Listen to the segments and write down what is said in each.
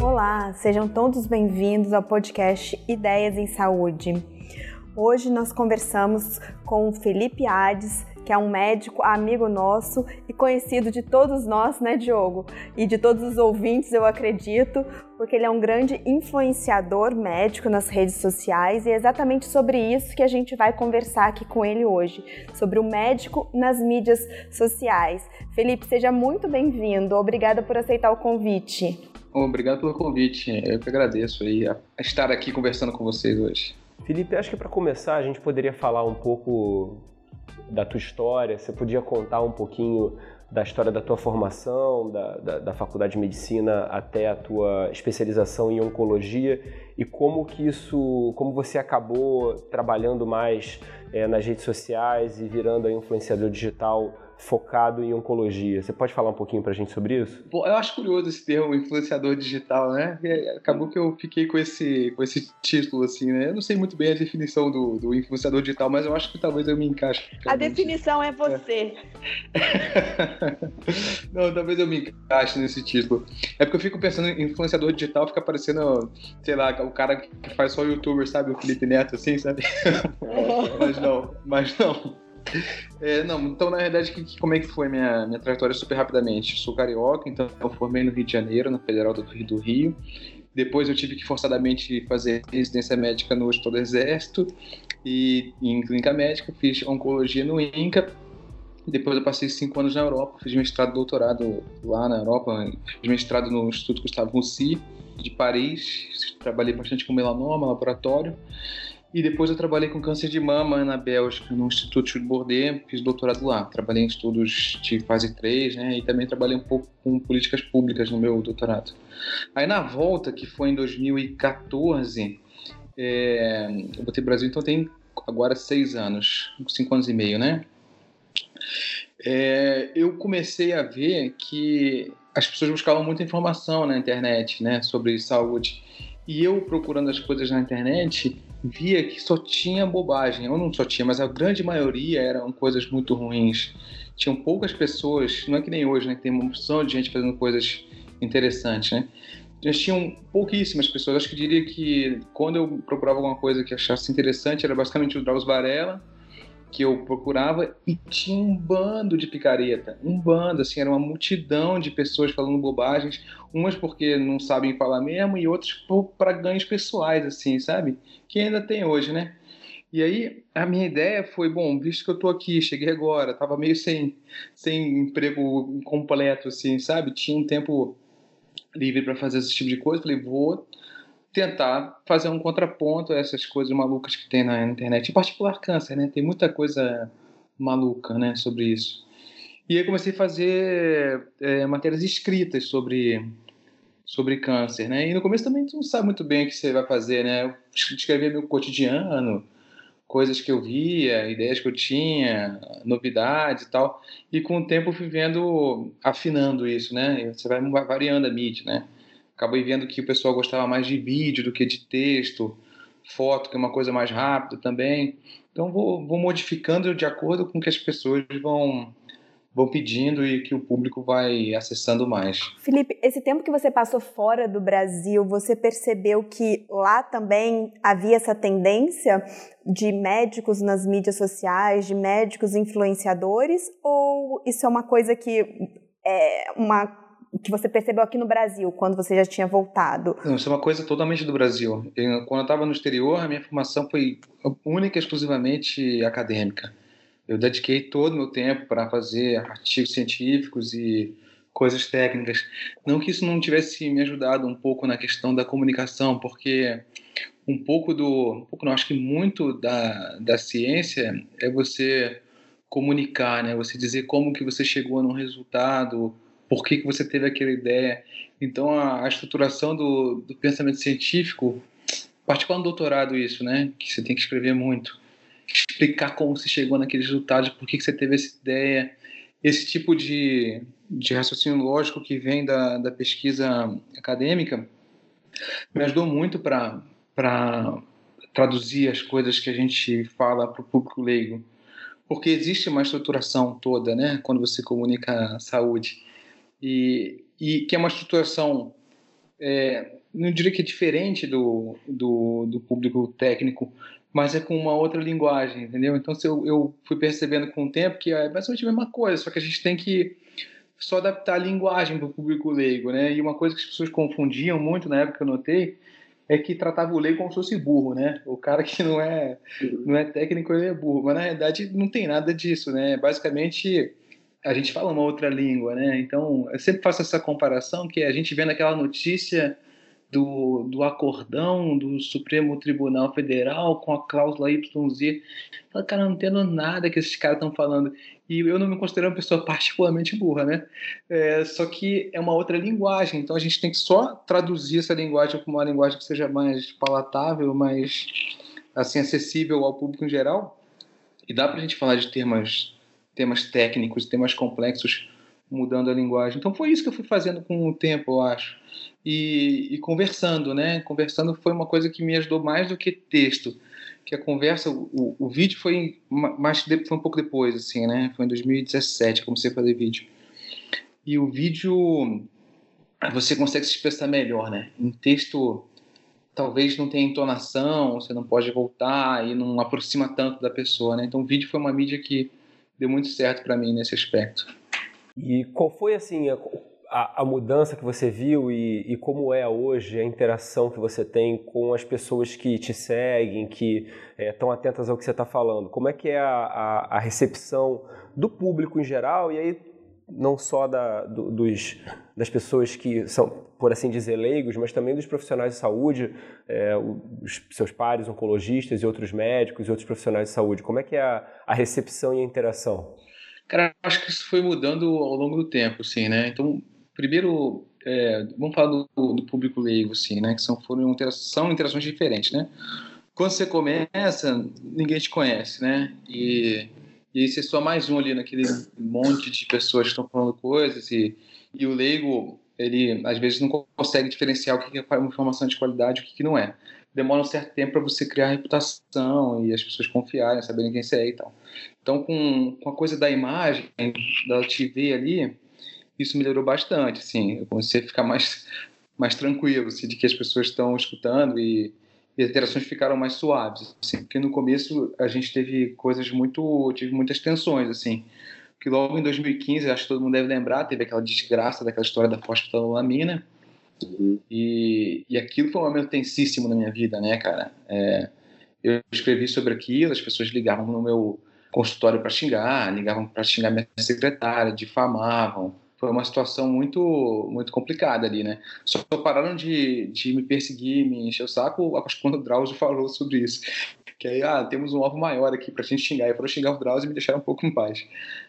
Olá, sejam todos bem-vindos ao podcast Ideias em Saúde. Hoje nós conversamos com o Felipe Hades, que é um médico amigo nosso e conhecido de todos nós, né, Diogo? E de todos os ouvintes, eu acredito, porque ele é um grande influenciador médico nas redes sociais e é exatamente sobre isso que a gente vai conversar aqui com ele hoje, sobre o médico nas mídias sociais. Felipe, seja muito bem-vindo. Obrigada por aceitar o convite. Obrigado pelo convite. Eu que agradeço aí a estar aqui conversando com vocês hoje. Felipe, acho que para começar a gente poderia falar um pouco da tua história. Você podia contar um pouquinho da história da tua formação, da, da, da, faculdade de medicina até a tua especialização em oncologia e como que isso, como você acabou trabalhando mais é, nas redes sociais e virando influenciador digital focado em oncologia. Você pode falar um pouquinho para a gente sobre isso? Bom, eu acho curioso esse termo influenciador digital, né? Acabou que eu fiquei com esse, com esse título, assim, né? Eu não sei muito bem a definição do, do influenciador digital, mas eu acho que talvez eu me encaixe. A definição é você. É. não, talvez eu me encaixe nesse título. É porque eu fico pensando em influenciador digital, fica parecendo, sei lá, o cara que faz só youtuber, sabe? O Felipe Neto, assim, sabe? mas não, mas não. É, não, então na verdade, que, como é que foi minha, minha trajetória super rapidamente? Sou carioca, então eu formei no Rio de Janeiro, na Federal do Rio, do Rio. Depois eu tive que forçadamente fazer residência médica no Hospital do Exército e em clínica médica, fiz oncologia no INCA. Depois eu passei cinco anos na Europa, fiz mestrado e doutorado lá na Europa, fiz mestrado no Instituto Gustavo Roussy de Paris, trabalhei bastante com melanoma, laboratório. E depois eu trabalhei com câncer de mama na Bélgica, no Instituto de Bordeaux, fiz doutorado lá. Trabalhei em estudos de fase 3, né? E também trabalhei um pouco com políticas públicas no meu doutorado. Aí na volta, que foi em 2014, é, eu botei Brasil, então tem agora seis anos, cinco anos e meio, né? É, eu comecei a ver que as pessoas buscavam muita informação na internet, né, sobre saúde. E eu procurando as coisas na internet, via que só tinha bobagem. Eu não só tinha, mas a grande maioria eram coisas muito ruins. Tinham poucas pessoas, não é que nem hoje, né? Que tem uma opção de gente fazendo coisas interessantes, né? Já tinham pouquíssimas pessoas. Acho que diria que quando eu procurava alguma coisa que achasse interessante, era basicamente o Drauzio Varela, que eu procurava e tinha um bando de picareta, um bando, assim, era uma multidão de pessoas falando bobagens, umas porque não sabem falar mesmo e outras para ganhos pessoais, assim, sabe? Que ainda tem hoje, né? E aí a minha ideia foi, bom, visto que eu tô aqui, cheguei agora, tava meio sem, sem emprego completo, assim, sabe? Tinha um tempo livre para fazer esse tipo de coisa, falei, vou tentar fazer um contraponto a essas coisas malucas que tem na internet, em particular câncer, né? Tem muita coisa maluca, né, sobre isso. E aí comecei a fazer é, matérias escritas sobre sobre câncer, né? E no começo também tu não sabe muito bem o que você vai fazer, né? Eu escrevia meu cotidiano, coisas que eu via, ideias que eu tinha, novidades e tal. E com o tempo eu fui vendo, afinando isso, né? Você vai variando a mídia, né? Acabei vendo que o pessoal gostava mais de vídeo do que de texto, foto, que é uma coisa mais rápida também. Então vou, vou modificando de acordo com o que as pessoas vão vão pedindo e que o público vai acessando mais. Felipe, esse tempo que você passou fora do Brasil, você percebeu que lá também havia essa tendência de médicos nas mídias sociais, de médicos influenciadores, ou isso é uma coisa que é uma que você percebeu aqui no Brasil, quando você já tinha voltado? Isso é uma coisa totalmente do Brasil. Eu, quando eu estava no exterior, a minha formação foi única e exclusivamente acadêmica. Eu dediquei todo o meu tempo para fazer artigos científicos e coisas técnicas. Não que isso não tivesse me ajudado um pouco na questão da comunicação, porque um pouco do, um pouco não, acho que muito da, da ciência é você comunicar, né? Você dizer como que você chegou num resultado, por que, que você teve aquela ideia. Então, a, a estruturação do, do, pensamento científico, particular no doutorado isso, né? Que você tem que escrever muito. Explicar como você chegou naqueles resultados, por que, que você teve essa ideia. Esse tipo de, de raciocínio lógico que vem da, da pesquisa acadêmica me ajudou muito para traduzir as coisas que a gente fala para o público leigo porque existe uma estruturação toda, né, quando você comunica saúde, e, e que é uma estruturação, é, não diria que é diferente do, do, do, público técnico, mas é com uma outra linguagem, entendeu? Então, eu, eu fui percebendo com o tempo que é basicamente a mesma coisa, só que a gente tem que só adaptar a linguagem para o público leigo, né? E uma coisa que as pessoas confundiam muito na época que eu notei é que tratava o leigo como se fosse burro, né? O cara que não é, não é técnico, ele é burro. Mas na realidade não tem nada disso, né? Basicamente a gente fala uma outra língua, né? Então eu sempre faço essa comparação que a gente vê naquela notícia do, do acordão do Supremo Tribunal Federal com a cláusula YZ. Fala, cara, não entendo nada que esses caras estão falando. E eu não me considero uma pessoa particularmente burra, né? É, só que é uma outra linguagem, então a gente tem que só traduzir essa linguagem para uma linguagem que seja mais palatável, mais assim acessível ao público em geral. E dá para a gente falar de temas, temas técnicos, temas complexos mudando a linguagem. Então foi isso que eu fui fazendo com o tempo, eu acho. E, e, conversando, né? Conversando foi uma coisa que me ajudou mais do que texto. Que a conversa, o, o vídeo foi mais foi um pouco depois, assim, né? Foi em 2017 que comecei a fazer vídeo. E o vídeo você consegue se expressar melhor, né? Em texto talvez não tenha entonação, você não pode voltar e não aproxima tanto da pessoa, né? Então o vídeo foi uma mídia que deu muito certo para mim nesse aspecto. E qual foi assim a, a, mudança que você viu e, e, como é hoje a interação que você tem com as pessoas que te seguem, que estão é, atentas ao que você está falando? Como é que é a, a, a, recepção do público em geral e aí não só da, do, dos, das pessoas que são, por assim dizer, leigos, mas também dos profissionais de saúde, é, os seus pares oncologistas e outros médicos e outros profissionais de saúde. Como é que é a, a recepção e a interação? Cara, acho que isso foi mudando ao longo do tempo, sim, né? Então, primeiro, é, vamos falar do, do, público leigo, assim, né? Que são, foram são interações diferentes, né? Quando você começa, ninguém te conhece, né? E, e aí você só mais um ali naquele monte de pessoas que estão falando coisas e, e o leigo, ele às vezes não consegue diferenciar o que é uma informação de qualidade e o que não é demora um certo tempo para você criar reputação e as pessoas confiarem, saberem quem você é e tal. Então, com, com a coisa da imagem, da TV ali, isso melhorou bastante, assim, eu comecei a ficar mais, mais tranquilo, assim, de que as pessoas estão escutando e, e as interações ficaram mais suaves, assim, porque no começo a gente teve coisas muito, tive muitas tensões, assim, que logo em 2015, acho que todo mundo deve lembrar, teve aquela desgraça daquela história da fosfetanolamina, Uhum. E, e aquilo foi um momento tensíssimo na minha vida, né, cara? É, eu escrevi sobre aquilo, as pessoas ligavam no meu consultório para xingar, ligavam para xingar minha secretária, difamavam. Foi uma situação muito muito complicada ali, né? Só pararam de, de me perseguir, me encher o saco quando o Drauzio falou sobre isso. Que aí, ah, temos um alvo maior aqui pra gente xingar. E foram xingar o Drauzio e me deixaram um pouco em paz.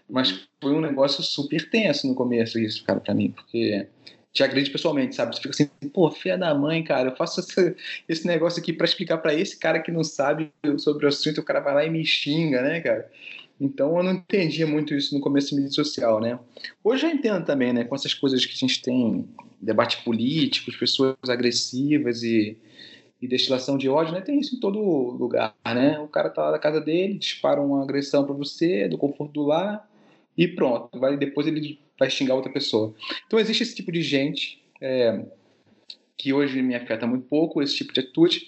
Mas foi um negócio super tenso no começo isso, cara, para mim, porque te agride pessoalmente, sabe? Você fica assim, pô, filha da mãe, cara, eu faço esse, esse negócio aqui para explicar para esse cara que não sabe sobre o assunto, o cara vai lá e me xinga, né, cara? Então eu não entendia muito isso no começo da mídia social, né? Hoje eu entendo também, né, com essas coisas que a gente tem, debate político, pessoas agressivas e, e destilação de ódio, né? Tem isso em todo lugar, né? O cara tá lá na casa dele, dispara uma agressão para você, do conforto do lar, e pronto. Vai, depois ele vai xingar outra pessoa. Então existe esse tipo de gente é, que hoje me afeta muito pouco, esse tipo de atitude,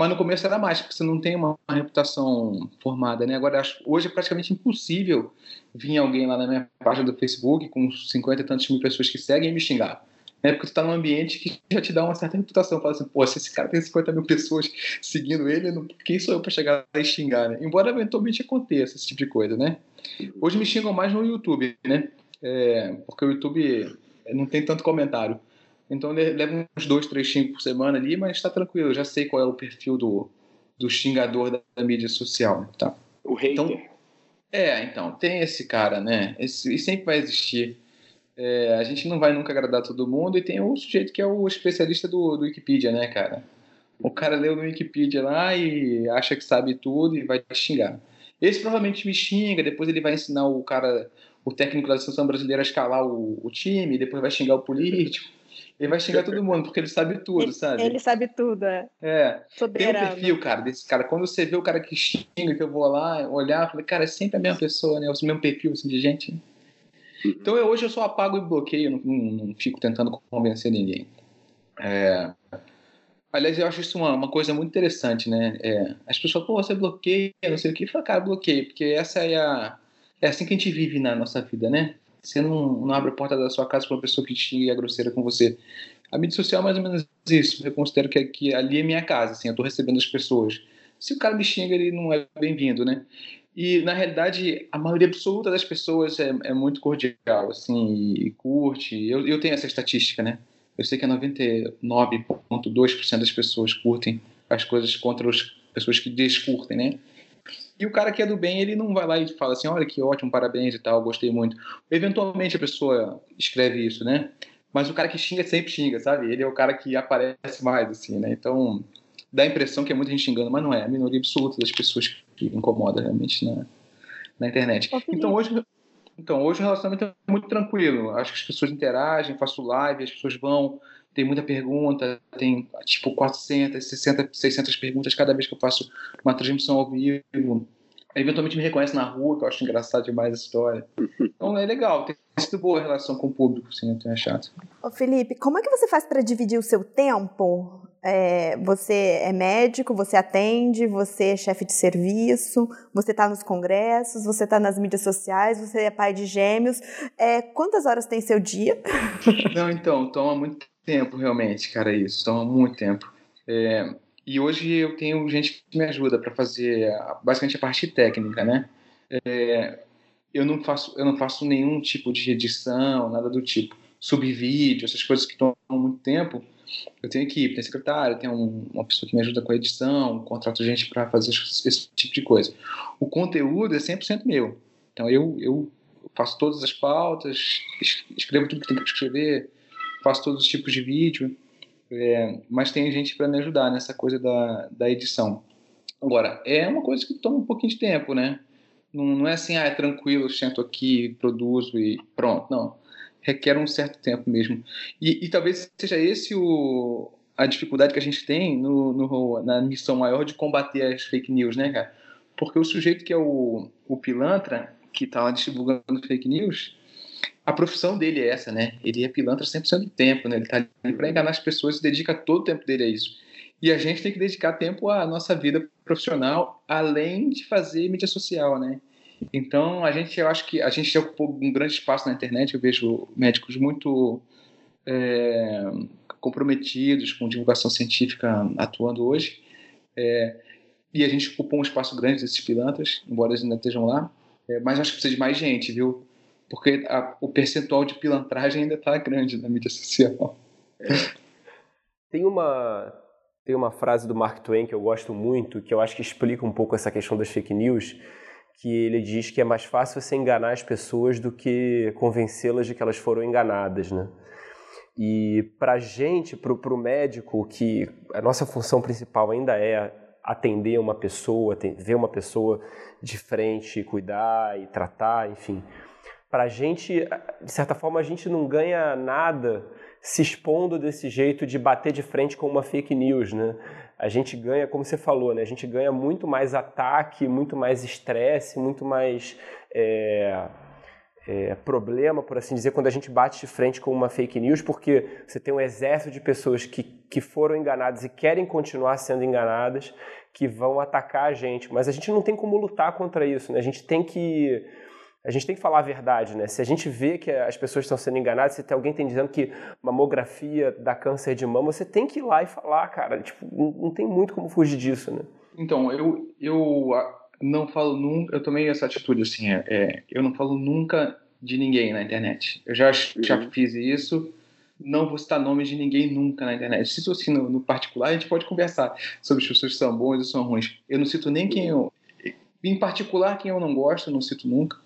mas no começo era mais, porque você não tem uma, uma reputação formada, né? Agora, acho, hoje é praticamente impossível vir alguém lá na minha página do Facebook com 50 e tantas mil pessoas que seguem e me xingar. É porque tu está num ambiente que já te dá uma certa reputação. Fala assim, pô, se esse cara tem 50 mil pessoas seguindo ele, não, quem sou eu para chegar lá e xingar, né? Embora eventualmente aconteça esse tipo de coisa, né? Hoje me xingam mais no YouTube, né? É, porque o YouTube não tem tanto comentário. Então leva uns dois, três xingos por semana ali, mas está tranquilo, eu já sei qual é o perfil do, do xingador da, da mídia social. Tá? O hater. Então, é, então, tem esse cara, né? Esse, e sempre vai existir. É, a gente não vai nunca agradar todo mundo e tem o sujeito que é o especialista do, do Wikipedia, né, cara? O cara leu no Wikipedia lá e acha que sabe tudo e vai xingar. Esse provavelmente me xinga, depois ele vai ensinar o cara, o técnico da seleção brasileira a escalar o, o time, depois vai xingar o político. Ele vai xingar todo mundo, porque ele sabe tudo, ele, sabe? Ele sabe tudo, é. É. Soberano. Tem um perfil, cara, desse cara. Quando você vê o cara que xinga, que eu vou lá olhar, falei, cara, é sempre a mesma pessoa, né? O mesmo perfil assim, de gente. Então eu, hoje eu só apago e bloqueio, não, não, não fico tentando convencer ninguém. É... Aliás, eu acho isso uma, uma coisa muito interessante, né? É, as pessoas, pô, você bloqueia, não sei o que. Eu falo, cara, bloqueio, porque essa é a. É assim que a gente vive na nossa vida, né? Você não, não abre a porta da sua casa para uma pessoa que xinga e é grosseira com você. A mídia social é mais ou menos isso. Eu considero que, que ali é minha casa, assim, eu estou recebendo as pessoas. Se o cara me xinga, ele não é bem-vindo, né? E, na realidade, a maioria absoluta das pessoas é, é muito cordial, assim, e curte. Eu, eu tenho essa estatística, né? Eu sei que 99,2% das pessoas curtem as coisas contra as pessoas que descurtem, né? E o cara que é do bem, ele não vai lá e fala assim, olha que ótimo, parabéns e tal, gostei muito. Eventualmente a pessoa escreve isso, né? Mas o cara que xinga sempre xinga, sabe? Ele é o cara que aparece mais, assim, né? Então, dá a impressão que é muita gente xingando, mas não é. A minoria absoluta das pessoas que incomoda realmente na, na internet. Então hoje, então hoje o relacionamento é muito tranquilo. Acho que as pessoas interagem, faço live, as pessoas vão, tem muita pergunta, tem tipo 400, 60, 600 perguntas cada vez que eu faço uma transmissão ao vivo. Eventualmente me reconhece na rua, que eu acho engraçado demais a história. Então é legal, tem sido boa a relação com o público, assim, eu tenho achado. Ô Felipe, como é que você faz para dividir o seu tempo é, você é médico, você atende, você é chefe de serviço, você está nos congressos, você está nas mídias sociais, você é pai de gêmeos. É, quantas horas tem seu dia? Não, então, toma muito tempo realmente, cara, isso. Toma muito tempo. É, e hoje eu tenho gente que me ajuda para fazer basicamente a parte técnica, né? É, eu não faço eu não faço nenhum tipo de edição, nada do tipo. Subvídeo, essas coisas que tomam muito tempo eu tenho equipe, tenho secretário, tenho um, uma pessoa que me ajuda com a edição, contrato gente para fazer esse tipo de coisa. O conteúdo é 100% meu. Então eu, eu faço todas as pautas, escrevo tudo que tem que escrever, faço todos os tipos de vídeo, é, mas tem gente para me ajudar nessa coisa da, da edição. Agora, é uma coisa que toma um pouquinho de tempo, né? Não, não é assim, ah, é tranquilo, eu sento aqui, produzo e pronto. Não requer um certo tempo mesmo. E, e talvez seja esse o, a dificuldade que a gente tem no, no, na missão maior de combater as fake news, né, cara? Porque o sujeito que é o, o pilantra, que está lá divulgando fake news, a profissão dele é essa, né? Ele é pilantra 100% do tempo, né? Ele está ali para enganar as pessoas e dedica todo o tempo dele a isso. E a gente tem que dedicar tempo à nossa vida profissional, além de fazer mídia social, né? Então, a gente, eu acho que a gente já ocupou um grande espaço na internet. Eu vejo médicos muito é, comprometidos com divulgação científica atuando hoje. É, e a gente ocupou um espaço grande desses pilantras, embora eles ainda estejam lá. É, mas acho que precisa de mais gente, viu? Porque a, o percentual de pilantragem ainda está grande na mídia social. Tem uma, tem uma frase do Mark Twain que eu gosto muito, que eu acho que explica um pouco essa questão das fake news, que ele diz que é mais fácil você enganar as pessoas do que convencê-las de que elas foram enganadas, né? E para a gente, para o médico, que a nossa função principal ainda é atender uma pessoa, ver uma pessoa de frente, cuidar e tratar, enfim. Para a gente, de certa forma, a gente não ganha nada se expondo desse jeito de bater de frente com uma fake news, né? a gente ganha, como você falou, né? A gente ganha muito mais ataque, muito mais estresse, muito mais é, é, problema, por assim dizer, quando a gente bate de frente com uma fake news, porque você tem um exército de pessoas que, que foram enganadas e querem continuar sendo enganadas, que vão atacar a gente. Mas a gente não tem como lutar contra isso, né? A gente tem que a gente tem que falar a verdade, né? Se a gente vê que as pessoas estão sendo enganadas, se tem alguém tem dizendo que mamografia dá câncer de mama, você tem que ir lá e falar, cara. Tipo, não, tem muito como fugir disso, né? Então, eu, eu não falo nunca, eu tomei essa atitude assim, é, é, eu não falo nunca de ninguém na internet. Eu já, uhum. já fiz isso, não vou citar nomes de ninguém nunca na internet. Se isso assim no, no, particular, a gente pode conversar sobre as pessoas que são boas e são ruins. Eu não cito nem quem eu. Em particular, quem eu não gosto, eu não cito nunca.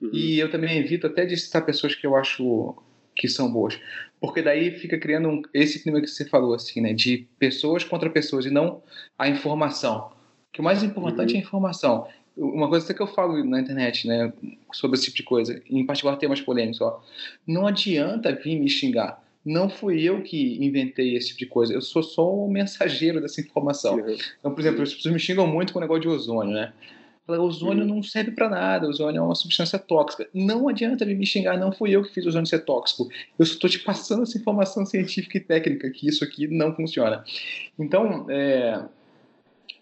Uhum. E eu também evito até de citar pessoas que eu acho que são boas. Porque daí fica criando um, esse clima que você falou, assim, né? De pessoas contra pessoas e não a informação. Que o mais importante uhum. é a informação. Uma coisa até que eu falo na internet, né? Sobre esse tipo de coisa, em particular temas polêmicos, ó. Não adianta vir me xingar. não fui eu que inventei esse tipo de coisa, eu sou só o mensageiro dessa informação. Uhum. Então, por exemplo, as pessoas me xingam muito com o negócio de ozônio, né? O ozônio uhum. não serve para nada, o ozônio é uma substância tóxica. Não adianta me xingar, não fui eu que fiz o ozônio ser tóxico. Eu só estou te passando essa informação científica e técnica que isso aqui não funciona. Então, é,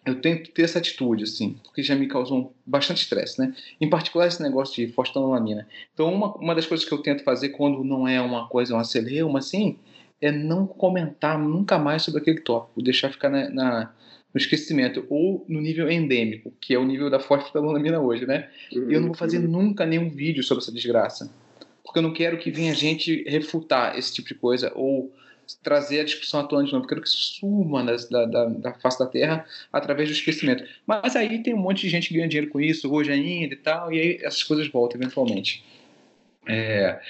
eu tento ter essa atitude, assim, porque já me causou bastante estresse, né? Em particular esse negócio de fosfanolamina. Então, uma, uma das coisas que eu tento fazer quando não é uma coisa, uma celeuma, assim, é não comentar nunca mais sobre aquele tópico, deixar ficar na, na no esquecimento, ou no nível endêmico, que é o nível da fosfetanolamina hoje, né? Uhum, eu não vou fazer nunca nenhum vídeo sobre essa desgraça, porque eu não quero que venha gente refutar esse tipo de coisa, ou trazer a discussão à tona de novo, eu quero que isso suma da, da, da, face da Terra através do esquecimento. Mas aí tem um monte de gente que ganha dinheiro com isso hoje ainda e tal, e aí essas coisas voltam eventualmente. É,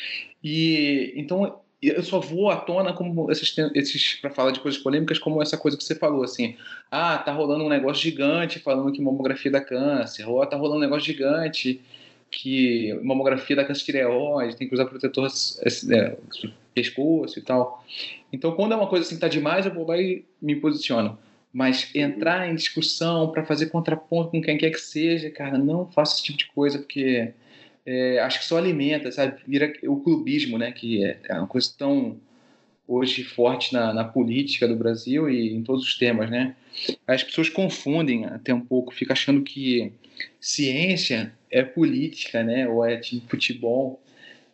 e então eu só vou à tona como esses, esses para falar de coisas polêmicas como essa coisa que você falou assim. Ah tá rolando um negócio gigante falando que mamografia dá câncer ou tá rolando um negócio gigante que mamografia dá câncer de tireoide tem que usar protetor é, pescoço e tal. Então quando é uma coisa assim que tá demais eu vou lá e me posiciono. Mas entrar em discussão para fazer contraponto com quem quer que seja cara não faça esse tipo de coisa porque é, acho que só alimenta, sabe? Vira o clubismo, né? Que é, é uma coisa tão hoje forte na, na, política do Brasil e em todos os temas, né? As pessoas confundem até um pouco, ficam achando que ciência é política, né? Ou é tipo futebol.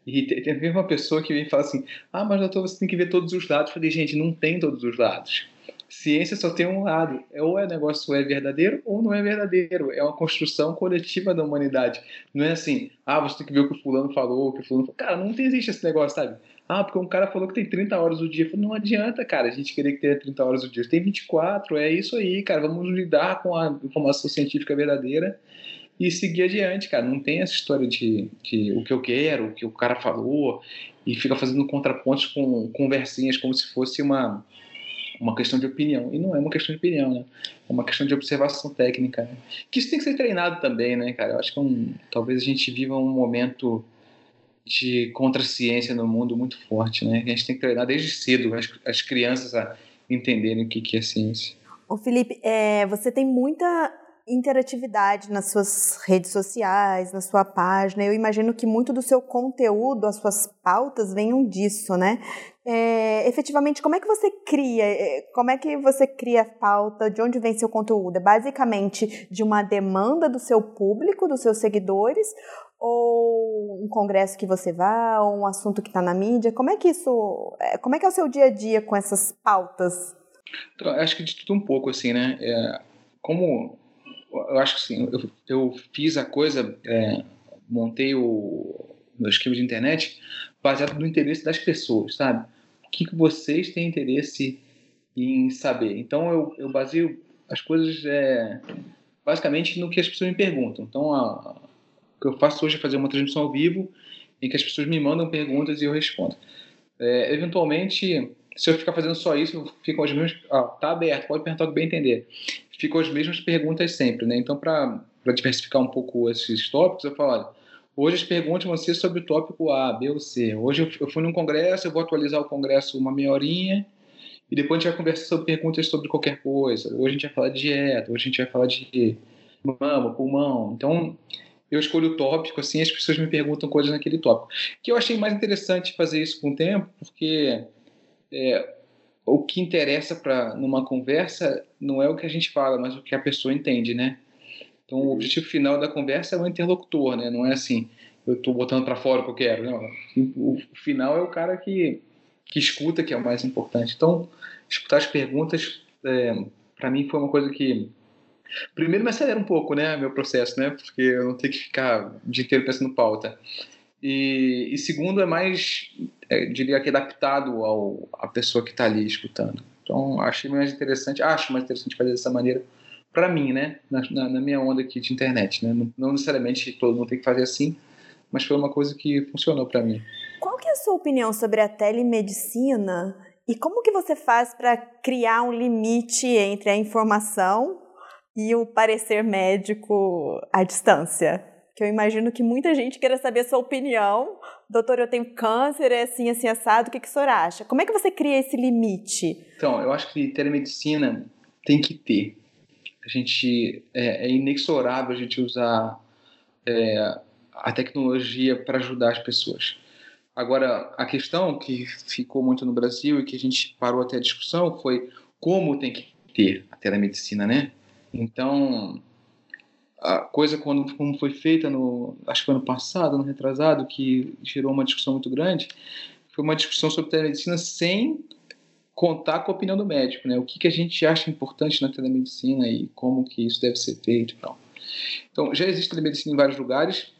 E tem, tem uma pessoa que vem e fala assim: Ah, mas doutor, você tem que ver todos os lados. Eu falei, gente, não tem todos os lados ciência só tem um lado. É ou é negócio é verdadeiro ou não é verdadeiro. É uma construção coletiva da humanidade. Não é assim, ah, você tem que ver o que o fulano falou, o que o fulano falou. Cara, não existe esse negócio, sabe? Ah, porque um cara falou que tem 30 horas do dia. Falei, não adianta, cara, a gente querer que tenha 30 horas do dia. Tem 24, é isso aí, cara. Vamos lidar com a informação científica verdadeira e seguir adiante, cara. Não tem essa história de, de o que eu quero, o que o cara falou, e fica fazendo contrapontos com conversinhas como se fosse uma uma questão de opinião. E não é uma questão de opinião, né? É uma questão de observação técnica. Né? Que isso tem que ser treinado também, né, cara? Eu acho que é um, talvez a gente viva um momento de contra-ciência no mundo muito forte, né? A gente tem que treinar desde cedo as, as crianças a entenderem o que, que é ciência. Ô Felipe, é, você tem muita interatividade nas suas redes sociais, na sua página. Eu imagino que muito do seu conteúdo, as suas pautas venham disso, né? É, efetivamente, como é que você cria? É, como é que você cria a pauta? De onde vem seu conteúdo? É basicamente de uma demanda do seu público, dos seus seguidores, ou um congresso que você vá, ou um assunto que está na mídia? Como é que isso? É, como é que é o seu dia a dia com essas pautas? Então, acho que de tudo um pouco, assim, né? É, como eu acho que sim, eu, eu fiz a coisa, é, montei o meu esquema de internet baseado no interesse das pessoas, sabe? O que, que vocês têm interesse em saber? Então eu, eu baseio as coisas é, basicamente no que as pessoas me perguntam. Então a, o que eu faço hoje é fazer uma transmissão ao vivo em que as pessoas me mandam perguntas e eu respondo. É, eventualmente, se eu ficar fazendo só isso, ficam as mesmas. Ah, tá aberto, pode perguntar o que bem entender ficam as mesmas perguntas sempre, né? Então, para diversificar um pouco esses tópicos, eu falo, olha, hoje as perguntas vão ser sobre o tópico A, B ou C. Hoje eu fui num congresso, eu vou atualizar o congresso uma meia horinha, e depois a gente vai conversar sobre perguntas sobre qualquer coisa. Hoje a gente vai falar de dieta, hoje a gente vai falar de mama, pulmão. Então, eu escolho o tópico, assim, as pessoas me perguntam coisas naquele tópico. Que eu achei mais interessante fazer isso com o tempo, porque é, o que interessa para numa conversa não é o que a gente fala, mas o que a pessoa entende, né? Então, o objetivo final da conversa é o interlocutor, né? Não é assim, eu estou botando para fora o que eu quero. Não. O, final é o cara que, que escuta, que é o mais importante. Então, escutar as perguntas, é, para mim, foi uma coisa que. Primeiro, me acelera um pouco, né? Meu processo, né? Porque eu não tenho que ficar o dia inteiro pensando pauta. E, e segundo, é mais, é, diria que adaptado ao, à pessoa que está ali escutando. Então, achei mais interessante, acho mais interessante fazer dessa maneira, para mim, né? Na, na, na, minha onda aqui de internet, né? Não, não, necessariamente todo mundo tem que fazer assim, mas foi uma coisa que funcionou para mim. Qual que é a sua opinião sobre a telemedicina e como que você faz para criar um limite entre a informação e o parecer médico à distância? Que eu imagino que muita gente queira saber a sua opinião. Doutor, eu tenho câncer, é assim, assim, assado, o que, que o senhor acha? Como é que você cria esse limite? Então, eu acho que telemedicina tem que ter. A gente, é, é inexorável a gente usar é, a tecnologia para ajudar as pessoas. Agora, a questão que ficou muito no Brasil e que a gente parou até a discussão foi como tem que ter a telemedicina, né? Então, a coisa quando, como foi feita no acho que ano passado, no retrasado, que gerou uma discussão muito grande, foi uma discussão sobre telemedicina sem contar com a opinião do médico, né? O que, que a gente acha importante na telemedicina e como que isso deve ser feito, então. Então já existe telemedicina em vários lugares,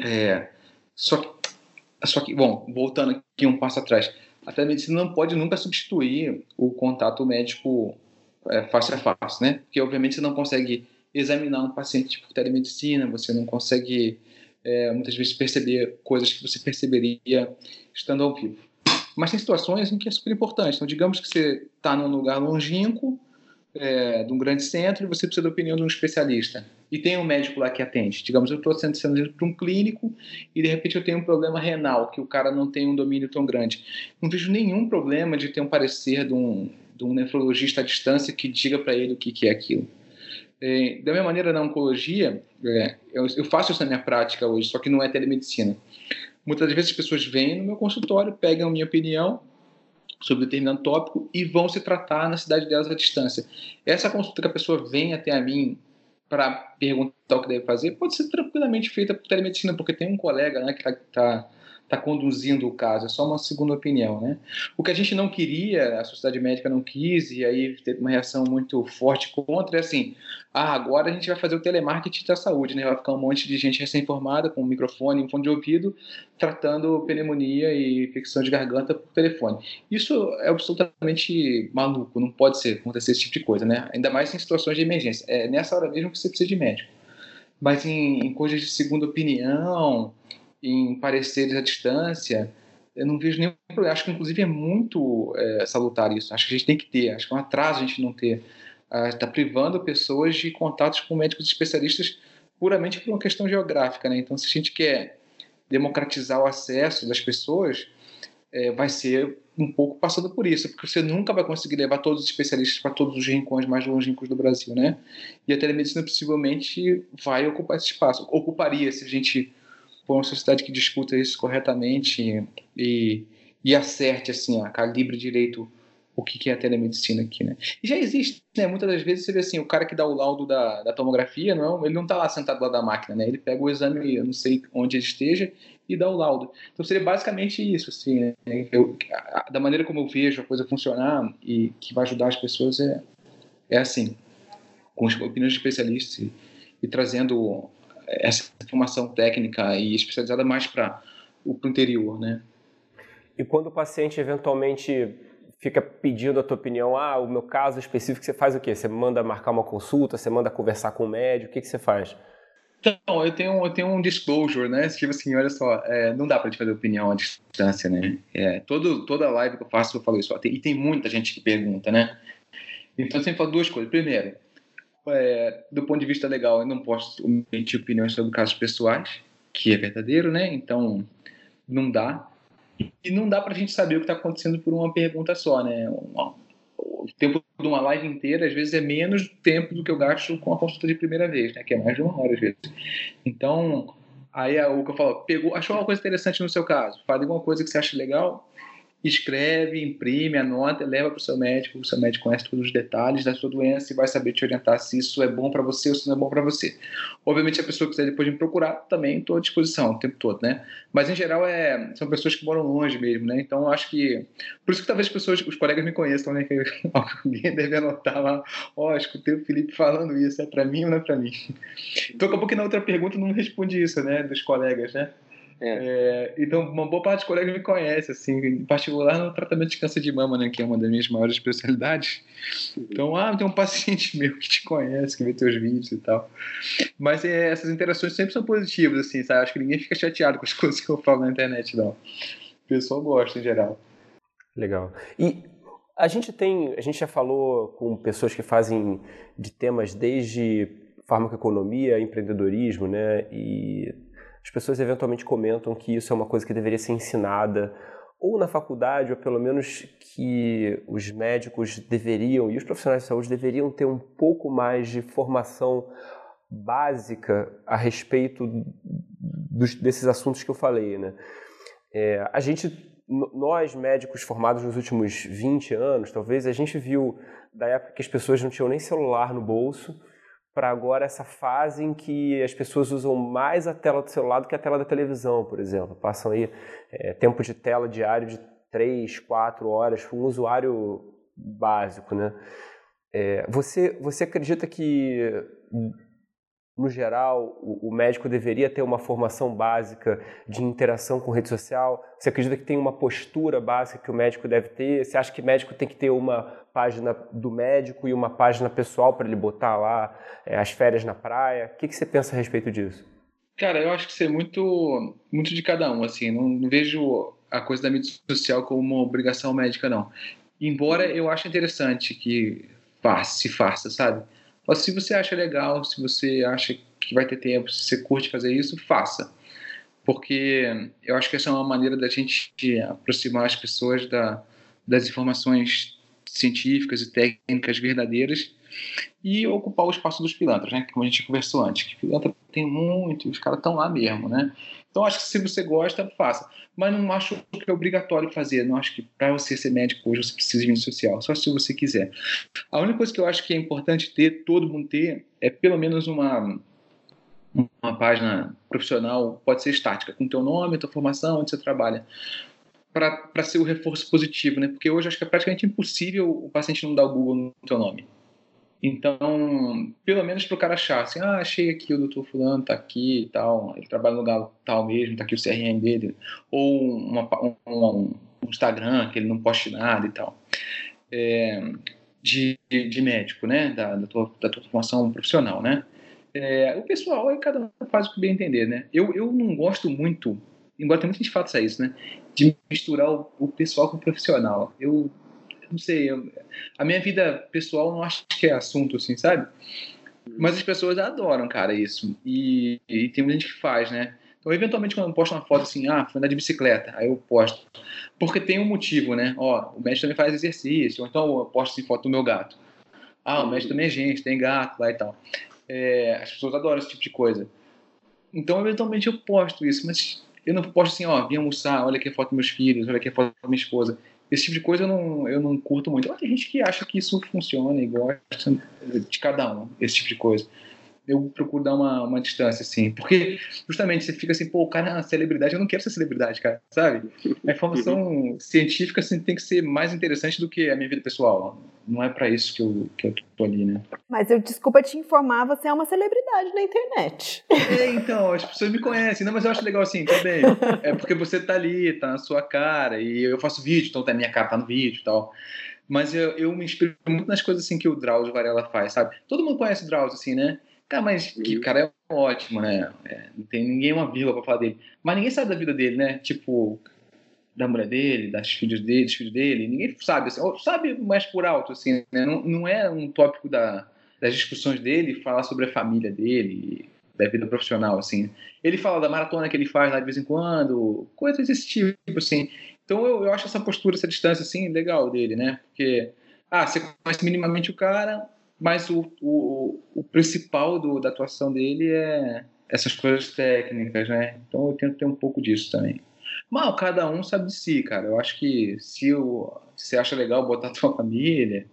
é, só que, só que, bom, voltando aqui um passo atrás, a telemedicina não pode nunca substituir o contato médico é, face a face, né? Porque obviamente você não consegue examinar um paciente por telemedicina, você não consegue é, muitas vezes perceber coisas que você perceberia estando ao vivo. Mas tem situações em que é super importante. Então, digamos que você está num lugar longínquo, é, de um grande centro, e você precisa da opinião de um especialista. E tem um médico lá que atende. Digamos, eu estou sendo atendido por um clínico e de repente eu tenho um problema renal, que o cara não tem um domínio tão grande. Não vejo nenhum problema de ter um parecer de um, de um nefrologista à distância que diga para ele o que, que é aquilo. É, da minha maneira, na oncologia, é, eu, faço isso na minha prática hoje, só que não é telemedicina. Muitas vezes as pessoas vêm no meu consultório, pegam a minha opinião sobre determinado tópico e vão se tratar na cidade delas à distância. Essa consulta que a pessoa vem até a mim para perguntar o que deve fazer pode ser tranquilamente feita por telemedicina, porque tem um colega né, que está tá está conduzindo o caso, é só uma segunda opinião, né? O que a gente não queria, a sociedade médica não quis, e aí teve uma reação muito forte contra, é assim, ah, agora a gente vai fazer o telemarketing da saúde, né? Vai ficar um monte de gente recém-formada com um microfone, um fone de ouvido, tratando pneumonia e infecção de garganta por telefone. Isso é absolutamente maluco, não pode ser acontecer esse tipo de coisa, né? Ainda mais em situações de emergência. É nessa hora mesmo que você precisa de médico. Mas em, em coisas de segunda opinião, em pareceres à distância, eu não vejo nenhum problema. Acho que, inclusive, é muito é, salutar isso. Acho que a gente tem que ter. Acho que é um atraso a gente não ter. Está privando pessoas de contatos com médicos especialistas puramente por uma questão geográfica. Né? Então, se a gente quer democratizar o acesso das pessoas, é, vai ser um pouco passando por isso, porque você nunca vai conseguir levar todos os especialistas para todos os rincões mais longínquos do Brasil, né? E a telemedicina possivelmente vai ocupar esse espaço. Ocuparia se a gente for uma sociedade que discuta isso corretamente e, e acerte assim, a calibre direito o que, é a telemedicina aqui, né? E já existe, né? Muitas das vezes você vê assim, o cara que dá o laudo da, da tomografia, não, ele não está lá sentado lá da máquina, né? Ele pega o exame, eu não sei onde ele esteja, e dá o laudo. Então seria basicamente isso, assim, né? Eu, da maneira como eu vejo a coisa funcionar e que vai ajudar as pessoas é, é assim, com opiniões de especialistas e, e trazendo essa formação técnica e especializada mais para o interior, né? E quando o paciente eventualmente fica pedindo a tua opinião, ah, o meu caso específico, você faz o quê? Você manda marcar uma consulta, você manda conversar com o médico, o que, que você faz? Então, eu tenho, eu tenho um disclosure, né? Tipo assim, olha só, é, não dá pra gente fazer opinião à distância, né? É, todo, toda live que eu faço eu falo isso. e tem muita gente que pergunta, né? Então eu sempre falo duas coisas. Primeiro, é, do ponto de vista legal, eu não posso emitir opiniões sobre casos pessoais, que é verdadeiro, né? Então, não dá. E não dá pra gente saber o que está acontecendo por uma pergunta só, né? O tempo de uma live inteira, às vezes, é menos tempo do que eu gasto com a consulta de primeira vez, né? Que é mais de uma hora, às vezes. Então, aí é o que eu falo, pegou, achou uma coisa interessante no seu caso, fala alguma coisa que você acha legal, escreve, imprime, anota, leva para o seu médico. O seu médico conhece todos os detalhes da sua doença e vai saber te orientar se isso é bom para você ou se não é bom para você. Obviamente, se a pessoa quiser depois me procurar, também estou à disposição o tempo todo, né? Mas em geral é, são pessoas que moram longe mesmo, né? Então acho que por isso que talvez as pessoas, os colegas me conheçam, né? Que alguém deve anotar lá, ó, oh, escutei o Felipe falando isso, é para mim ou não é para mim? Então acabou que na outra pergunta não responde isso, né? Dos colegas, né? É. É, então, uma boa parte dos colegas me conhece, assim, em particular no tratamento de câncer de mama, né, que é uma das minhas maiores especialidades. Então, ah, tem um paciente meu que te conhece, que vê teus vídeos e tal. Mas é, essas interações sempre são positivas, assim, sabe? Acho que ninguém fica chateado com as coisas que eu falo na internet, não. O pessoal gosta, em geral. Legal. E a gente tem, a gente já falou com pessoas que fazem de temas desde farmacoeconomia, empreendedorismo, né? E as pessoas eventualmente comentam que isso é uma coisa que deveria ser ensinada ou na faculdade, ou pelo menos que os médicos deveriam e os profissionais de saúde deveriam ter um pouco mais de formação básica a respeito dos, desses assuntos que eu falei, né? É, a gente, nós médicos formados nos últimos 20 anos, talvez, a gente viu da época que as pessoas não tinham nem celular no bolso, para agora essa fase em que as pessoas usam mais a tela do celular do que a tela da televisão, por exemplo. Passam aí é, tempo de tela diário de 3, 4 horas um usuário básico, né? É, você, você acredita que no geral, o, o, médico deveria ter uma formação básica de interação com rede social? Você acredita que tem uma postura básica que o médico deve ter? Você acha que médico tem que ter uma página do médico e uma página pessoal para ele botar lá é, as férias na praia? O que, que, você pensa a respeito disso? Cara, eu acho que isso é muito, muito de cada um, assim. Não, vejo a coisa da mídia social como uma obrigação médica, não. Embora eu ache interessante que faça, se faça, sabe? Mas se você acha legal, se você acha que vai ter tempo, se você curte fazer isso, faça. Porque eu acho que essa é uma maneira da gente aproximar as pessoas da, das informações científicas e técnicas verdadeiras e ocupar o espaço dos pilantras, né? Como a gente conversou antes, que pilantra tem muito, os caras estão lá mesmo, né? Então acho que se você gosta, faça. Mas não acho que é obrigatório fazer. Não acho que para você ser médico hoje você precisa de mídia social. Só se você quiser. A única coisa que eu acho que é importante ter, todo mundo ter, é pelo menos uma uma página profissional, pode ser estática, com teu nome, tua formação, onde você trabalha, para ser o reforço positivo, né? Porque hoje acho que é praticamente impossível o paciente não dar o Google no teu nome. Então, pelo menos para o cara achar assim, ah, achei aqui o doutor fulano, tá aqui e tal, ele trabalha no lugar tal mesmo, tá aqui o CRM dele, ou uma, um, Instagram que ele não poste nada e tal, é, de, de médico, né, da, da, tua, da tua formação profissional, né. É, o pessoal, aí cada um faz o que bem entender, né. Eu, eu não gosto muito, embora tem muita gente faça isso, né, de misturar o, o pessoal com o profissional. Eu não sei, eu, a minha vida pessoal não acho que é assunto, assim, sabe? Mas as pessoas adoram, cara, isso. E, e tem muita gente que faz, né? Então, eventualmente, quando eu posto uma foto assim, ah, foi andar de bicicleta, aí eu posto. Porque tem um motivo, né? Ó, o médico também faz exercício, ou então eu posto assim, foto do meu gato. Ah, o médico também é gente, tem gato lá e tal. É, as pessoas adoram esse tipo de coisa. Então, eventualmente, eu posto isso, mas eu não posto assim, ó, vim almoçar, olha aqui a foto dos meus filhos, olha aqui a foto da minha esposa. Esse tipo de coisa eu não, eu não curto muito. Mas tem gente que acha que isso funciona e gosta de cada um, esse tipo de coisa. Eu procuro dar uma, uma distância, assim. Porque, justamente, você fica assim, pô, o cara é uma celebridade. Eu não quero ser celebridade, cara, sabe? A informação científica assim, tem que ser mais interessante do que a minha vida pessoal não é para isso que eu, que eu tô ali, né? Mas eu, desculpa te informar, você é uma celebridade na internet. É, então, as pessoas me conhecem. Não, mas eu acho legal assim, também. É porque você tá ali, tá na sua cara, e eu faço vídeo, então tá minha cara tá no vídeo e tal. Mas eu, eu me inspiro muito nas coisas assim que o Drauzio Varela faz, sabe? Todo mundo conhece o Drauzio, assim, né? Cara, mas que cara é ótimo, né? É, não tem ninguém uma vírgula pra falar dele. Mas ninguém sabe da vida dele, né? Tipo, da mulher dele, das filhos dele, dos filhos dele, ninguém sabe, assim, sabe mais por alto, assim, né? não, não é um tópico da, das discussões dele falar sobre a família dele, da vida profissional, assim. Ele fala da maratona que ele faz lá de vez em quando, coisas desse tipo, assim. Então eu, eu acho essa postura, essa distância, assim, legal dele, né? Porque, ah, você conhece minimamente o cara, mas o, o, o principal do, da atuação dele é essas coisas técnicas, né? Então eu tento ter um pouco disso também. Mal, cada um sabe de si, cara. Eu acho que se, você acha legal botar a tua família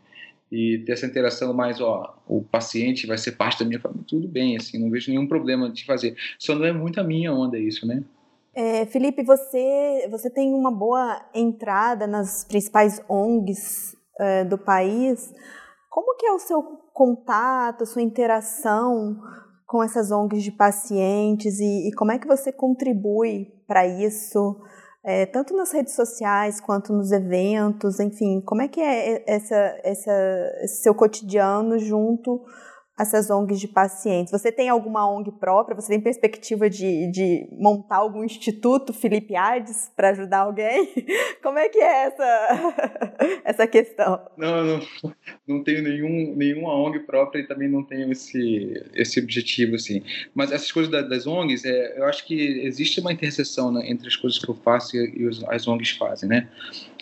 e ter essa interação mais, ó, o paciente vai ser parte da minha família, tudo bem, assim, não vejo nenhum problema de fazer. Só não é muito a minha onda isso, né? É, Felipe, você, você tem uma boa entrada nas principais ONGs é, do país. Como que é o seu contato, sua interação com essas ONGs de pacientes e, e como é que você contribui para isso, é, tanto nas redes sociais quanto nos eventos, enfim, como é que é essa, essa, esse seu cotidiano junto essas ONGs de pacientes? Você tem alguma ONG própria? Você tem perspectiva de, de montar algum instituto Felipe Ades para ajudar alguém? Como é que é essa, essa questão? Não, não, não tenho nenhum, nenhuma ONG própria e também não tenho esse, esse objetivo, assim. Mas essas coisas das ONGs, é, eu acho que existe uma interseção né, entre as coisas que eu faço e, as ONGs fazem, né?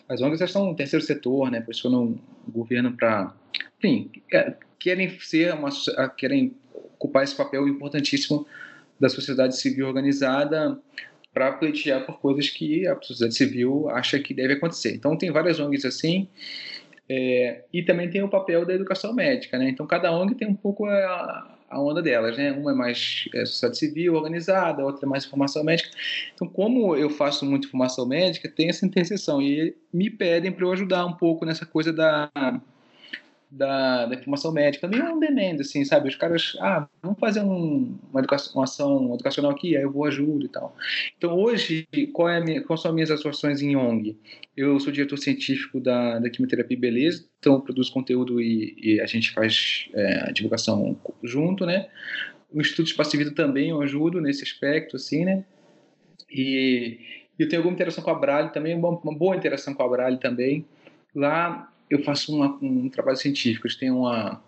As ONGs são um terceiro setor, né? Pressionam o governo para, enfim, é, querem ser uma, querem ocupar esse papel importantíssimo da sociedade civil organizada para pleitear por coisas que a sociedade civil acha que deve acontecer. Então tem várias ONGs assim é, e também tem o papel da educação médica, né? Então cada ONG tem um pouco a, a onda delas, né? Uma é mais é, sociedade civil organizada, outra é mais formação médica. Então, como eu faço muito formação médica, tem essa interseção e me pedem para eu ajudar um pouco nessa coisa da da, da informação médica, também é um demanda, assim, sabe? Os caras, ah, vamos fazer um, uma, educação, uma ação educacional aqui, aí eu vou ajudo e tal. Então, hoje, qual é minha, quais são as minhas atuações em ONG? Eu sou diretor científico da, da Quimioterapia Beleza, então produzo conteúdo e, e a gente faz é, a divulgação junto, né? O Instituto Espaço Vida também eu ajudo nesse aspecto, assim, né? E eu tenho alguma interação com a Brale também, uma, uma boa interação com a Brale também. Lá eu faço uma, um trabalho científico. Eles têm uma.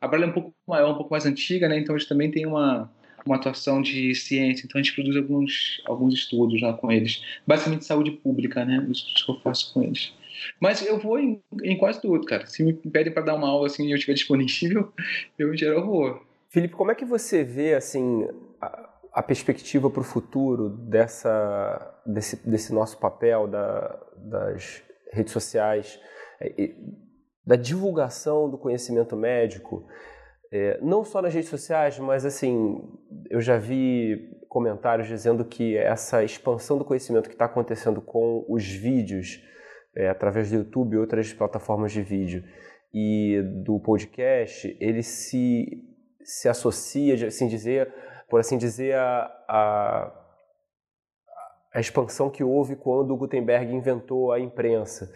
A Braille é um pouco maior, um pouco mais antiga, né? Então eles também têm uma, uma atuação de ciência. Então a gente produz alguns, alguns estudos lá com eles. Basicamente saúde pública, né? Os estudos que eu faço com eles. Mas eu vou em, em quase tudo, cara. Se me pedem para dar uma aula assim e eu estiver disponível, eu em geral vou. Felipe, como é que você vê assim a, a perspectiva para o futuro dessa, desse, desse nosso papel da, das redes sociais? É, da divulgação do conhecimento médico, é, não só nas redes sociais, mas assim, eu já vi comentários dizendo que essa expansão do conhecimento que está acontecendo com os vídeos, é, através do YouTube e outras plataformas de vídeo, e do podcast, ele se, se associa, assim dizer, por assim dizer, a, a, a expansão que houve quando o Gutenberg inventou a imprensa.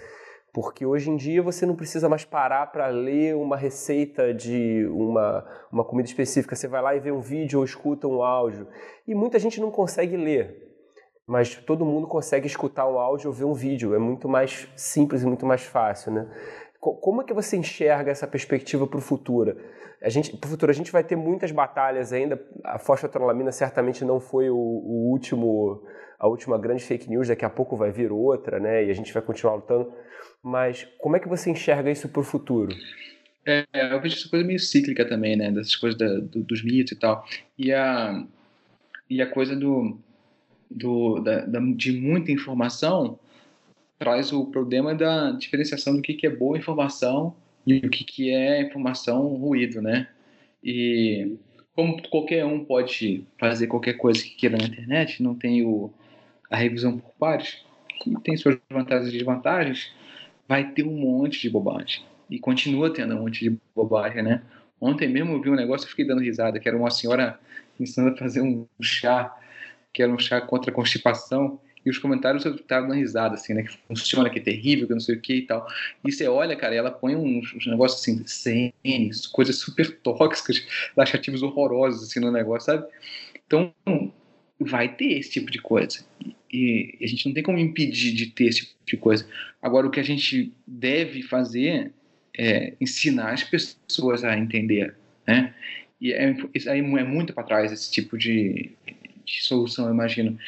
Porque hoje em dia você não precisa mais parar para ler uma receita de uma, uma comida específica. Você vai lá e vê um vídeo ou escuta um áudio. E muita gente não consegue ler. Mas todo mundo consegue escutar um áudio ou ver um vídeo. É muito mais simples e muito mais fácil, né? Como é que você enxerga essa perspectiva para o futuro? A gente, para o futuro, a gente vai ter muitas batalhas ainda. A fosfatrolamina certamente não foi o, o último, a última grande fake news. Daqui a pouco vai vir outra, né? E a gente vai continuar lutando mas como é que você enxerga isso para o futuro? É, eu vejo essa coisa meio cíclica também, né? Dessas coisas da, do, dos mitos e tal. E a, e a coisa do, do, da, da, de muita informação traz o problema da diferenciação do que, que é boa informação e o que, que é informação ruído, né? E como qualquer um pode fazer qualquer coisa que queira na internet, não tem o, a revisão por pares, tem suas vantagens e desvantagens, vai ter um monte de bobagem. E continua tendo um monte de bobagem, né? Ontem mesmo eu vi um negócio e fiquei dando risada, que era uma senhora ensinando a fazer um chá, que era um chá contra constipação, e os comentários eu tava dando risada, assim, né? Que funciona, que é terrível, que não sei o que e tal. E você olha, cara, ela põe uns, uns negócios assim, senes, coisas super tóxicas, laxativos horrorosos, assim, no negócio, sabe? Então, vai ter esse tipo de coisa. E a gente não tem como impedir de ter esse tipo de coisa. Agora, o que a gente deve fazer é ensinar as pessoas a entender, né? E é, aí é muito para trás, esse tipo de, de solução, eu imagino.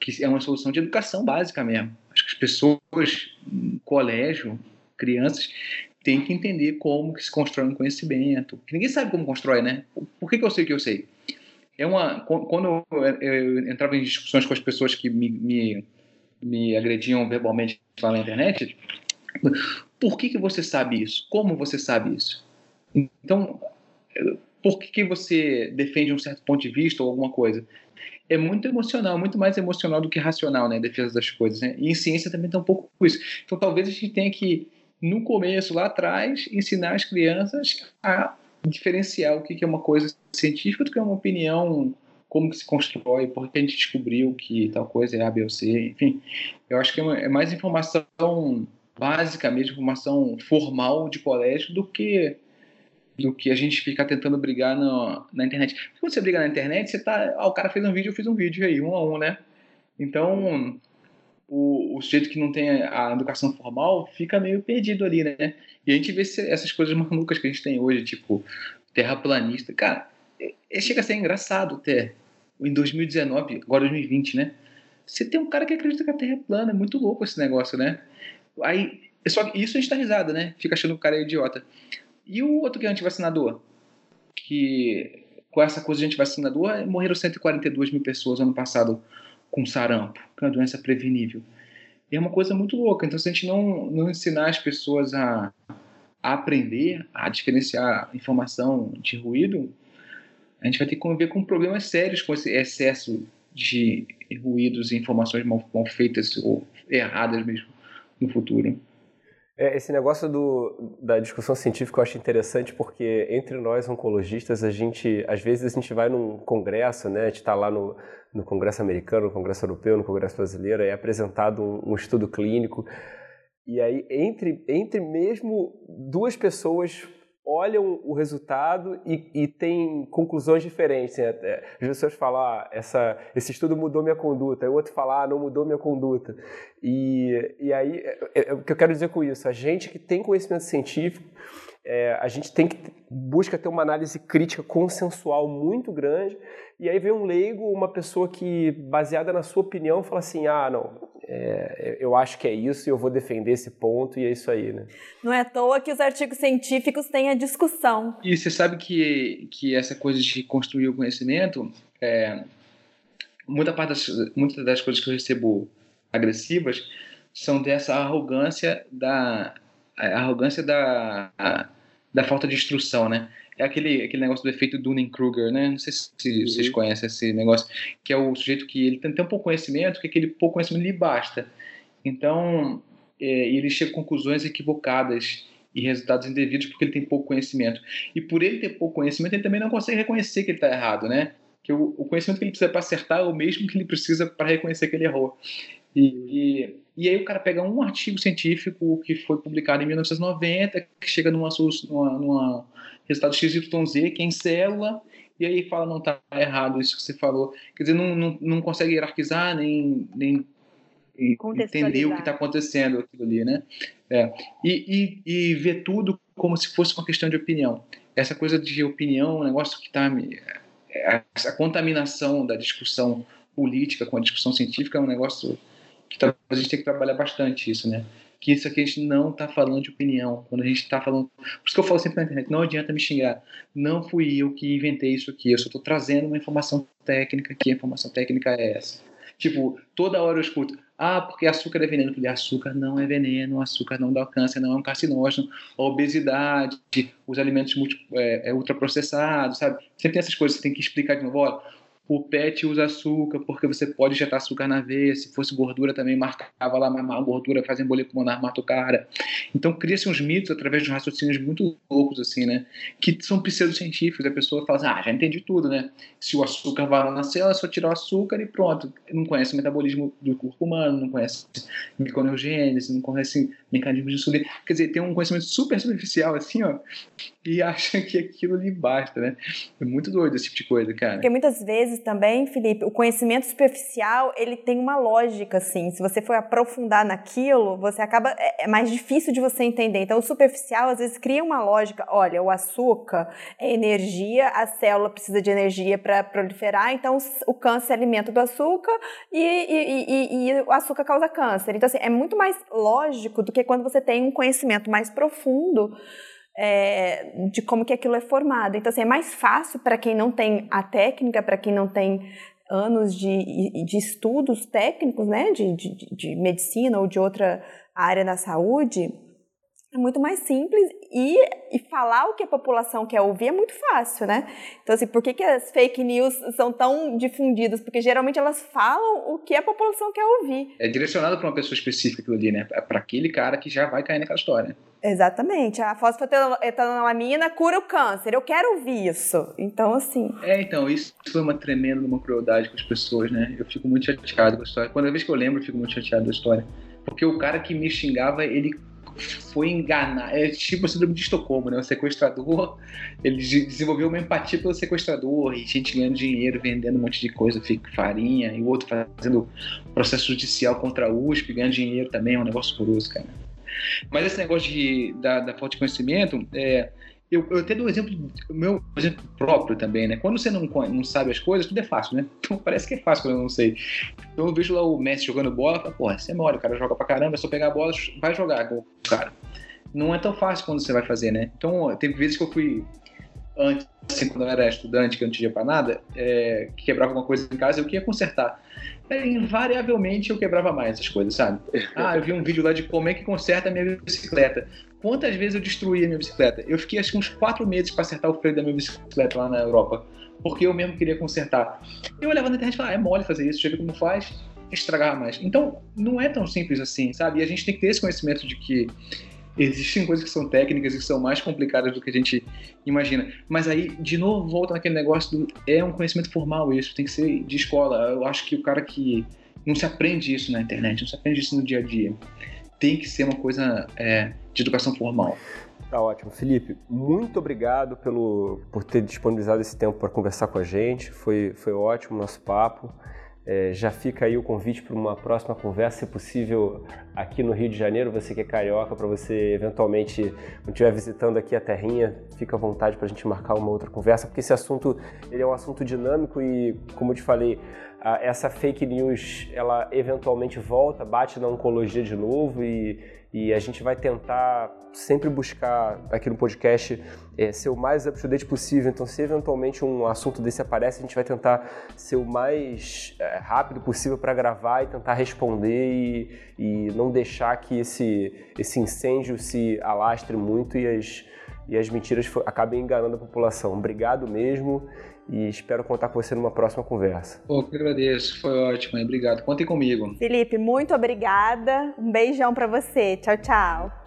Que é uma solução de educação básica mesmo. Acho que as pessoas, colégio, crianças, têm que entender como que se constrói um conhecimento. Porque ninguém sabe como constrói, né? Por que, que eu sei que eu sei? é uma quando eu, eu, entrava em discussões com as pessoas que me, me, me agrediam verbalmente lá na internet, por que, que você sabe isso? Como você sabe isso? Então, por que, que você defende um certo ponto de vista ou alguma coisa? É muito emocional, muito mais emocional do que racional, né? A defesa das coisas, né? E em ciência também tem um pouco isso. Então, talvez a gente tenha que, no começo, lá atrás, ensinar as crianças a diferenciar o que é uma coisa científica do que é uma opinião, como que se constrói, por que a gente descobriu que tal coisa é A, B ou C, enfim. Eu acho que é, é mais informação básica mesmo, informação formal de colégio do que do que a gente ficar tentando brigar no, na internet. Quando você briga na internet, você tá. Ah, o cara fez um vídeo, eu fiz um vídeo aí, um a um, né? Então, o, o sujeito que não tem a, educação formal fica meio perdido ali, né? E a gente vê essas coisas malucas que a gente tem hoje, tipo, terraplanista. Cara, é, é, chega a ser engraçado até. Em 2019, agora 2020, né? Você tem um cara que acredita que a Terra é plana, é muito louco esse negócio, né? Aí, é só isso a gente tá risada, né? Fica achando o cara é idiota. E o outro que é antivacinador? Que com essa coisa de antivacinador, morreram 142 mil pessoas ano passado com sarampo, que é uma doença prevenível. E é uma coisa muito louca. Então, se a gente não, não ensinar as pessoas a, a aprender, a diferenciar informação de ruído, a gente vai ter que conviver com problemas sérios com esse excesso de ruídos e informações mal, mal feitas ou erradas mesmo no futuro. É, esse negócio do, da discussão científica eu acho interessante porque entre nós oncologistas a gente às vezes a gente vai num congresso, né? A gente está lá no, no congresso americano, no congresso europeu, no congresso brasileiro, é apresentado um, um estudo clínico e aí entre entre mesmo duas pessoas olham o resultado e, e têm conclusões diferentes. Né? É, as pessoas falam, ah, essa, esse estudo mudou minha conduta, e o outro fala, ah, não mudou minha conduta. E, e aí, é, é, é, o que eu quero dizer com isso? A gente que tem conhecimento científico, é, a gente tem que busca ter uma análise crítica consensual muito grande, e aí vem um leigo, uma pessoa que, baseada na sua opinião, fala assim, ah, não, é, eu acho que é isso e eu vou defender esse ponto e é isso aí, né? Não é à toa que os artigos científicos têm a discussão. E você sabe que, que essa coisa de construir o conhecimento, é, muita parte das, muitas das coisas que eu recebo agressivas são dessa arrogância da arrogância da, da falta de instrução, né? é aquele, aquele negócio do efeito Dunning-Kruger, né? Não sei se uhum. vocês conhecem esse negócio, que é o sujeito que ele tem tão pouco conhecimento que aquele pouco conhecimento lhe basta. Então, é, ele chega a conclusões equivocadas e resultados indevidos porque ele tem pouco conhecimento. E por ele ter pouco conhecimento, ele também não consegue reconhecer que ele está errado, né? Que o, o, conhecimento que ele precisa para acertar é o mesmo que ele precisa para reconhecer que ele errou. E, e, e, aí o cara pega um artigo científico que foi publicado em 1990, que chega numa, numa, numa resultado XYZ, que é em célula, e aí fala, não, tá errado isso que você falou. Quer dizer, não, não, não consegue hierarquizar, nem, nem entender o que está acontecendo aquilo ali, né? É. E, e, e ver tudo como se fosse uma questão de opinião. Essa coisa de opinião, um negócio que está... É, a contaminação da discussão política com a discussão científica é um negócio que a gente tem que trabalhar bastante isso, né? que isso aqui a gente não está falando de opinião. Quando a gente está falando. Por isso que eu falo sempre na internet: não adianta me xingar. Não fui eu que inventei isso aqui. Eu só estou trazendo uma informação técnica que a informação técnica é essa. Tipo, toda hora eu escuto: ah, porque açúcar é veneno. Porque açúcar não é veneno, açúcar não dá câncer, não é um carcinógeno. A obesidade, os alimentos é, é ultraprocessados, sabe? Sempre tem essas coisas, você tem que explicar de novo. Olha, o PET usa açúcar porque você pode injetar açúcar na veia. Se fosse gordura também marcava lá, mas a gordura faz embolia pulmonar, mata o cara. Então cria-se uns mitos através de raciocínios muito loucos, assim, né? Que são pseudocientíficos. A pessoa fala assim, ah, já entendi tudo, né? Se o açúcar vai lá na célula, é só tirar o açúcar e pronto. Não conhece o metabolismo do corpo humano, não conhece microneogênese, não conhece mecanismo de insulina. Quer dizer, tem um conhecimento super superficial, assim, ó, e acha que aquilo lhe basta, né? É muito doido esse tipo de coisa, cara. Porque muitas vezes também, Felipe, o conhecimento superficial, ele tem uma lógica, assim. Se você for aprofundar naquilo, você acaba... É, é mais difícil de você entender. Então, o superficial, às vezes, cria uma lógica. Olha, o açúcar é energia, a célula precisa de energia para proliferar, então o câncer alimenta do açúcar e, e, e, e o açúcar causa câncer. Então, assim, é muito mais lógico do que quando você tem um conhecimento mais profundo é, de como que aquilo é formado. Então, assim, é mais fácil para quem não tem a técnica, para quem não tem anos de, de estudos técnicos, né, de, de, de medicina ou de outra área da saúde, é muito mais simples e, e falar o que a população quer ouvir é muito fácil, né? Então, assim, por que, que as fake news são tão difundidas? Porque geralmente elas falam o que a população quer ouvir. É direcionado para uma pessoa específica aquilo ali, né? É para aquele cara que já vai cair naquela história. Exatamente. A fosfetanolamina cura o câncer. Eu quero ouvir isso. Então, assim. É, então, isso foi uma tremenda uma crueldade com as pessoas, né? Eu fico muito chateado com a história. Quando vez que eu lembro, eu fico muito chateado da história. Porque o cara que me xingava, ele foi enganar. É tipo o síndrome de Estocolmo, né? O sequestrador, ele desenvolveu uma empatia pelo sequestrador e gente ganhando dinheiro, vendendo um monte de coisa, farinha, e o outro fazendo processo judicial contra a USP, ganhando dinheiro também, é um negócio curioso, cara. Mas esse negócio de, da, da falta de conhecimento, é, eu, eu até dou um exemplo, meu exemplo próprio também, né? Quando você não, não sabe as coisas, tudo é fácil, né? Então parece que é fácil quando eu não sei. Então eu vejo lá o Messi jogando bola, falo, porra, você é mole, o cara joga pra caramba, é só pegar a bola, vai jogar com o cara. Não é tão fácil quando você vai fazer, né? Então, teve vezes que eu fui antes, assim, quando eu era estudante, que eu não tinha pra nada, é, que quebrava alguma coisa em casa, eu queria consertar. É, invariavelmente eu quebrava mais essas coisas, sabe? Ah, eu vi um vídeo lá de como é que conserta a minha bicicleta. Quantas vezes eu destruí a minha bicicleta? Eu fiquei acho que uns quatro meses para acertar o freio da minha bicicleta lá na Europa, porque eu mesmo queria consertar. Eu olhava na internet e falava, ah, é mole fazer isso, já vi como faz, estragar mais. Então, não é tão simples assim, sabe? E a gente tem que ter esse conhecimento de que existem coisas que são técnicas e que são mais complicadas do que a gente imagina. Mas aí, de novo, volta naquele negócio do é um conhecimento formal isso, tem que ser de escola. Eu acho que o cara que não se aprende isso na internet, não se aprende isso no dia a dia tem que ser uma coisa é, de educação formal. Tá ótimo. Felipe, muito obrigado pelo, por ter disponibilizado esse tempo para conversar com a gente. Foi, foi ótimo o nosso papo. É, já fica aí o convite para uma próxima conversa, se possível, aqui no Rio de Janeiro. Você que é carioca, para você eventualmente, quando estiver visitando aqui a Terrinha, fica à vontade para a gente marcar uma outra conversa, porque esse assunto ele é um assunto dinâmico e, como eu te falei, essa fake news ela eventualmente volta, bate na oncologia de novo e, e a gente vai tentar sempre buscar aqui no podcast é, ser o mais up-to-date possível. Então, se eventualmente um assunto desse aparece, a gente vai tentar ser o mais é, rápido possível para gravar e tentar responder e, e não deixar que esse, esse incêndio se alastre muito e as, e as mentiras acabem enganando a população. Obrigado mesmo e espero contar com você numa próxima conversa. Pô, que agradeço, foi ótimo, obrigado. Contem comigo. Felipe, muito obrigada. Um beijão para você. Tchau, tchau.